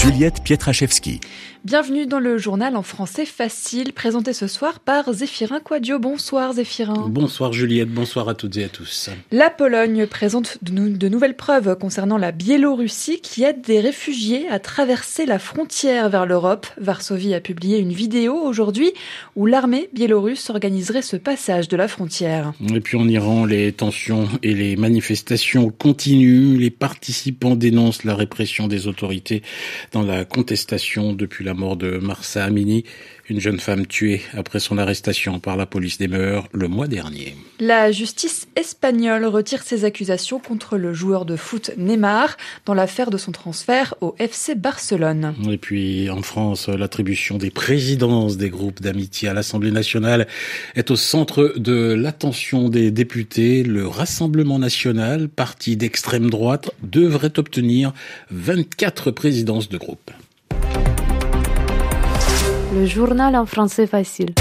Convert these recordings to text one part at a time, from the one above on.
Juliette Pietraszewski. Bienvenue dans le journal en français facile, présenté ce soir par Zéphirin Quadio. Bonsoir Zéphirin. Bonsoir Juliette, bonsoir à toutes et à tous. La Pologne présente de, nouvelles preuves concernant la Biélorussie qui aide des réfugiés à traverser la frontière vers l'Europe. Varsovie a publié une vidéo aujourd'hui où l'armée biélorusse organiserait ce passage de la frontière. Et puis en Iran, les tensions et les manifestations continuent. Les participants dénoncent la répression des autorités dans la contestation depuis la mort de Marsa Amini, une jeune femme tuée après son arrestation par la police des mœurs le mois dernier. La justice espagnole retire ses accusations contre le joueur de foot Neymar dans l'affaire de son transfert au FC Barcelone. Et puis en France, l'attribution des présidences des groupes d'amitié à l'Assemblée nationale est au centre de l'attention des députés. Le Rassemblement national, parti d'extrême droite, devrait obtenir 24 présidences de groupe. Le journal en français facile.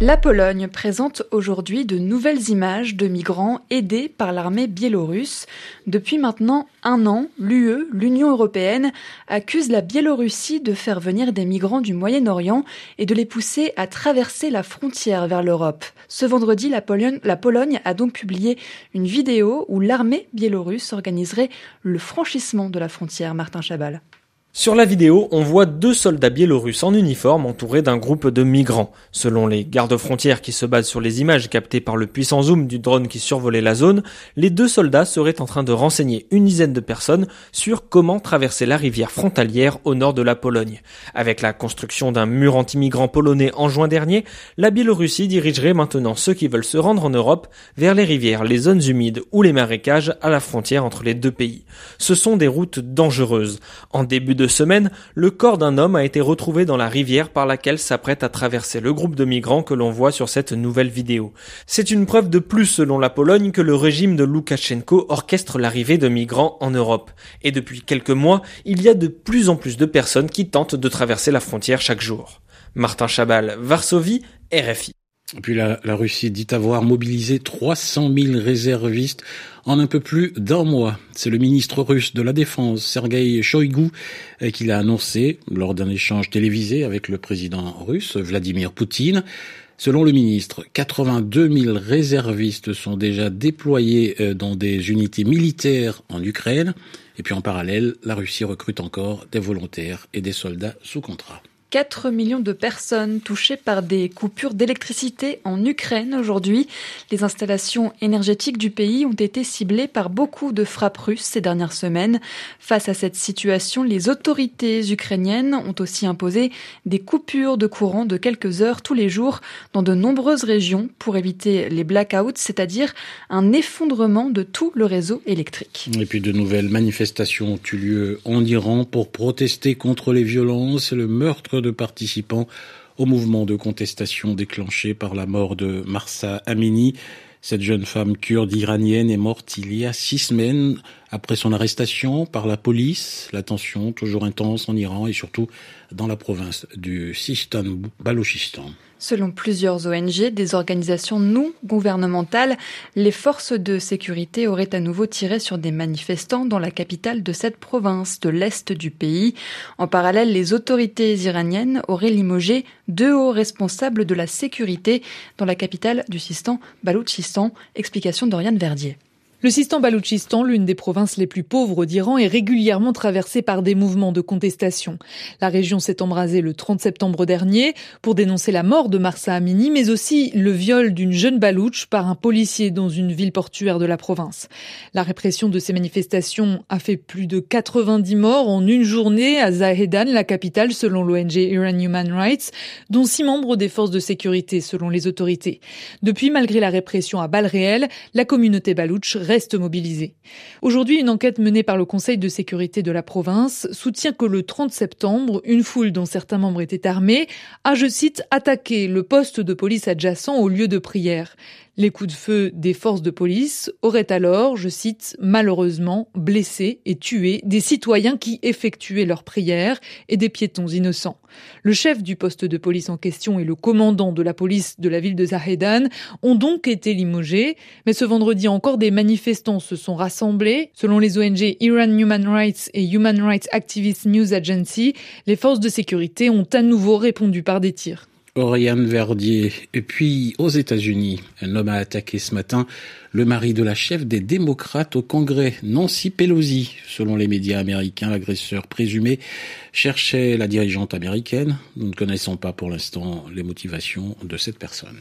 La Pologne présente aujourd'hui de nouvelles images de migrants aidés par l'armée biélorusse. Depuis maintenant un an, l'UE, l'Union européenne, accuse la Biélorussie de faire venir des migrants du Moyen-Orient et de les pousser à traverser la frontière vers l'Europe. Ce vendredi, la Pologne, a donc publié une vidéo où l'armée biélorusse organiserait le franchissement de la frontière. Martin Chabal. Sur la vidéo, on voit deux soldats biélorusses en uniforme entourés d'un groupe de migrants. Selon les gardes-frontières qui se basent sur les images captées par le puissant zoom du drone qui survolait la zone, les deux soldats seraient en train de renseigner une dizaine de personnes sur comment traverser la rivière frontalière au nord de la Pologne. Avec la construction d'un mur anti-migrants polonais en juin dernier, la Biélorussie dirigerait maintenant ceux qui veulent se rendre en Europe vers les rivières, les zones humides ou les marécages à la frontière entre les deux pays. Ce sont des routes dangereuses. En début semaine, le corps d'un homme a été retrouvé dans la rivière par laquelle s'apprête à traverser le groupe de migrants que l'on voit sur cette nouvelle vidéo. C'est une preuve de plus selon la Pologne que le régime de Loukachenko orchestre l'arrivée de migrants en Europe. Et depuis quelques mois, il y a de plus en plus de personnes qui tentent de traverser la frontière chaque jour. Martin Chabal, Varsovie, RFI. Puis la, la, Russie dit avoir mobilisé 300 000 réservistes en un peu plus d'un mois. C'est le ministre russe de la Défense, Sergei Shoigu, euh, qui l'a annoncé lors d'un échange télévisé avec le président russe, Vladimir Poutine. Selon le ministre, 82 000 réservistes sont déjà déployés euh, dans des unités militaires en Ukraine. Et puis en parallèle, la Russie recrute encore des volontaires et des soldats sous contrat. 4 millions de personnes touchées par des coupures d'électricité en Ukraine aujourd'hui. Les installations énergétiques du pays ont été ciblées par beaucoup de frappes russes ces dernières semaines. Face à cette situation, les autorités ukrainiennes ont aussi imposé des coupures de courant de quelques heures tous les jours dans de nombreuses régions pour éviter les blackouts, c'est-à-dire un effondrement de tout le réseau électrique. Et puis de nouvelles manifestations ont eu lieu en Iran pour protester contre les violences et le meurtre de participants au mouvement de contestation déclenché par la mort de Marsa Amini. Cette jeune femme kurde iranienne est morte il y a six semaines après son arrestation par la police. La tension toujours intense en Iran et surtout dans la province du Sistan-Balochistan. Selon plusieurs ONG, des organisations non gouvernementales, les forces de sécurité auraient à nouveau tiré sur des manifestants dans la capitale de cette province de l'Est du pays. En parallèle, les autorités iraniennes auraient limogé deux hauts responsables de la sécurité dans la capitale du Sistan, Baloutchistan. Explication d'Oriane Verdier. Le Sistan-Baloutchistan, l'une des provinces les plus pauvres d'Iran, est régulièrement traversée par des mouvements de contestation. La région s'est embrasée le 30 septembre dernier pour dénoncer la mort de Marsa Amini, mais aussi le viol d'une jeune Balouche par un policier dans une ville portuaire de la province. La répression de ces manifestations a fait plus de 90 morts en une journée à Zahedan, la capitale, selon l'ONG Iran Human Rights, dont six membres des forces de sécurité, selon les autorités. Depuis, malgré la répression à balles réelles, la communauté balouche reste mobilisés. Aujourd'hui, une enquête menée par le Conseil de sécurité de la province soutient que le 30 septembre, une foule dont certains membres étaient armés a, je cite, attaqué le poste de police adjacent au lieu de prière. Les coups de feu des forces de police auraient alors, je cite, malheureusement blessé et tué des citoyens qui effectuaient leurs prières et des piétons innocents. Le chef du poste de police en question et le commandant de la police de la ville de Zahedan ont donc été limogés, mais ce vendredi encore des manifestants se sont rassemblés. Selon les ONG Iran Human Rights et Human Rights Activist News Agency, les forces de sécurité ont à nouveau répondu par des tirs. Oriane Verdier. Et puis, aux États-Unis, un homme a attaqué ce matin le mari de la chef des démocrates au Congrès, Nancy Pelosi. Selon les médias américains, l'agresseur présumé cherchait la dirigeante américaine. Nous ne connaissons pas pour l'instant les motivations de cette personne.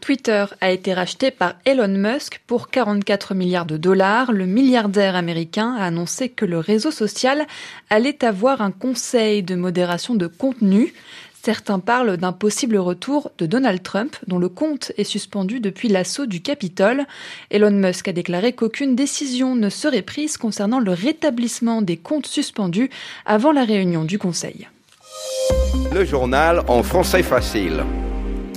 Twitter a été racheté par Elon Musk pour 44 milliards de dollars. Le milliardaire américain a annoncé que le réseau social allait avoir un conseil de modération de contenu. Certains parlent d'un possible retour de Donald Trump, dont le compte est suspendu depuis l'assaut du Capitole. Elon Musk a déclaré qu'aucune décision ne serait prise concernant le rétablissement des comptes suspendus avant la réunion du Conseil. Le journal en français facile.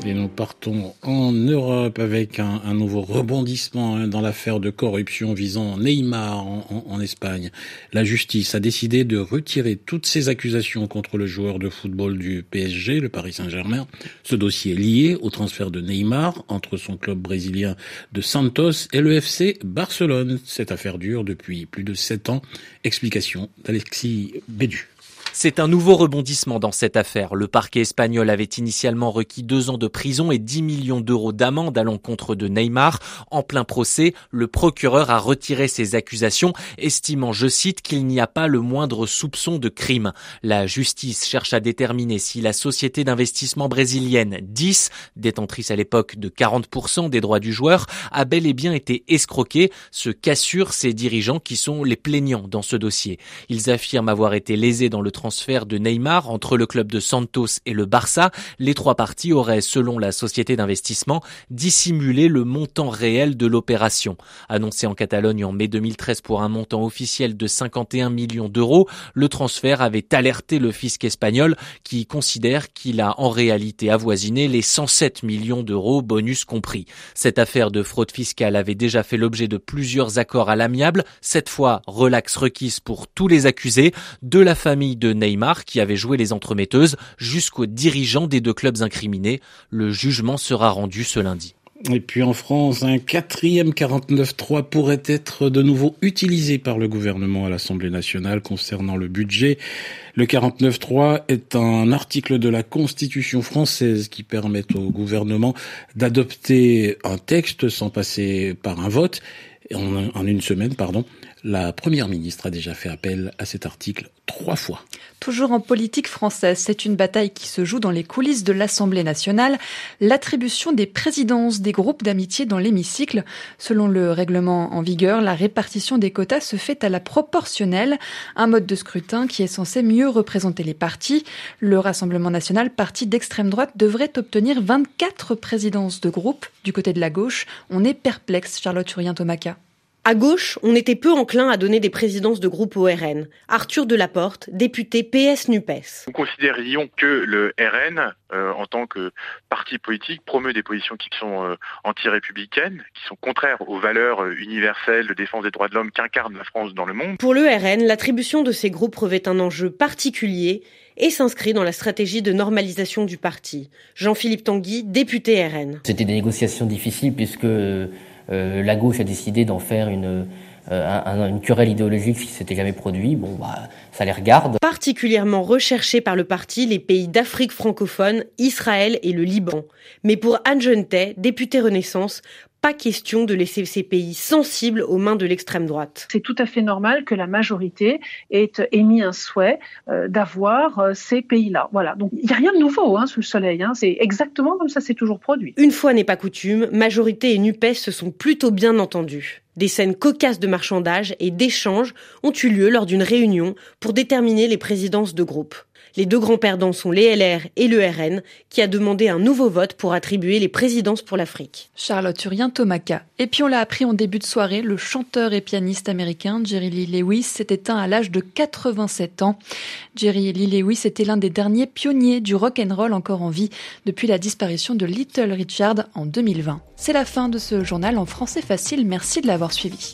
Et nous partons en Europe avec un, nouveau rebondissement hein, dans l'affaire de corruption visant Neymar en, Espagne. La justice a décidé de retirer toutes ces accusations contre le joueur de football du PSG, le Paris Saint-Germain. Ce dossier est lié au transfert de Neymar entre son club brésilien de Santos et le FC Barcelone. Cette affaire dure depuis plus de sept ans. Explication d'Alexis Bédu. C'est un nouveau rebondissement dans cette affaire. Le parquet espagnol avait initialement requis deux ans de prison et 10 millions d'euros d'amende à l'encontre de Neymar. En plein procès, le procureur a retiré ses accusations, estimant, je cite, qu'il n'y a pas le moindre soupçon de crime. La justice cherche à déterminer si la société d'investissement brésilienne 10, détentrice à l'époque de 40% des droits du joueur, a bel et bien été escroquée, ce qu'assurent ses dirigeants qui sont les plaignants dans ce dossier. Ils affirment avoir été lésés dans le transfert de Neymar entre le club de Santos et le Barça, les trois parties auraient, selon la société d'investissement, dissimulé le montant réel de l'opération. Annoncé en Catalogne en mai 2013 pour un montant officiel de 51 millions d'euros, le transfert avait alerté le fisc espagnol qui considère qu'il a en réalité avoisiné les 107 millions d'euros, bonus compris. Cette affaire de fraude fiscale avait déjà fait l'objet de plusieurs accords à l'amiable, cette fois relax requise pour tous les accusés, de la famille de Neymar qui avait joué les entremetteuses jusqu'aux dirigeants des deux clubs incriminés. Le jugement sera rendu ce lundi. Et puis en France, un quatrième 49.3 pourrait être de nouveau utilisé par le gouvernement à l'Assemblée nationale concernant le budget. Le 49.3 est un article de la Constitution française qui permet au gouvernement d'adopter un texte sans passer par un vote en, une semaine, pardon. La première ministre a déjà fait appel à cet article trois fois. Toujours en politique française, c'est une bataille qui se joue dans les coulisses de l'Assemblée nationale, l'attribution des présidences des groupes d'amitié dans l'hémicycle. Selon le règlement en vigueur, la répartition des quotas se fait à la proportionnelle, un mode de scrutin qui est censé mieux représenter les partis. Le Rassemblement national, parti d'extrême droite, devrait obtenir 24 présidences de groupes. Du côté de la gauche, on est perplexe, Charlotte Urien-Tomaka. À gauche, on était peu enclin à donner des présidences de groupe au RN. Arthur Delaporte, député PS-NUPES. Nous considérions que le RN, euh, en tant que parti politique, promeut des positions qui sont euh, anti-républicaines, qui sont contraires aux valeurs euh, universelles de défense des droits de l'homme qu'incarne la France dans le monde. Pour le RN, l'attribution de ces groupes revêt un enjeu particulier et s'inscrit dans la stratégie de normalisation du parti. Jean-Philippe Tanguy, député RN. C'était des négociations difficiles puisque euh, la gauche a décidé d'en faire une, euh, un, une querelle idéologique qui s'était jamais produit. Bon, bah, ça les regarde. Particulièrement recherché par le parti les pays d'Afrique francophone, Israël et le Liban. Mais pour Anne Jeunetet, députée Renaissance, pas question de laisser ces pays sensibles aux mains de l'extrême droite. C'est tout à fait normal que la majorité ait émis un souhait euh, d'avoir euh, ces pays-là. Voilà. Donc il n'y a rien de nouveau hein, sous le soleil. Hein. C'est exactement comme ça s'est toujours produit. Une fois n'est pas coutume, majorité et Nupes se sont plutôt bien entendus. Des scènes cocasses de marchandage et d'échanges ont eu lieu lors d'une réunion pour déterminer les présidences de groupe. Les deux grands perdants sont les LR et le RN, qui a demandé un nouveau vote pour attribuer les présidences pour l'Afrique. Charlotte Urien Tomaka. Et puis on l'a appris en début de soirée, le chanteur et pianiste américain Jerry Lee Lewis s'est éteint à l'âge de 87 ans. Jerry Lee Lewis était l'un des derniers pionniers du rock and roll encore en vie depuis la disparition de Little Richard en 2020. C'est la fin de ce journal en français facile. Merci de l'avoir suivi.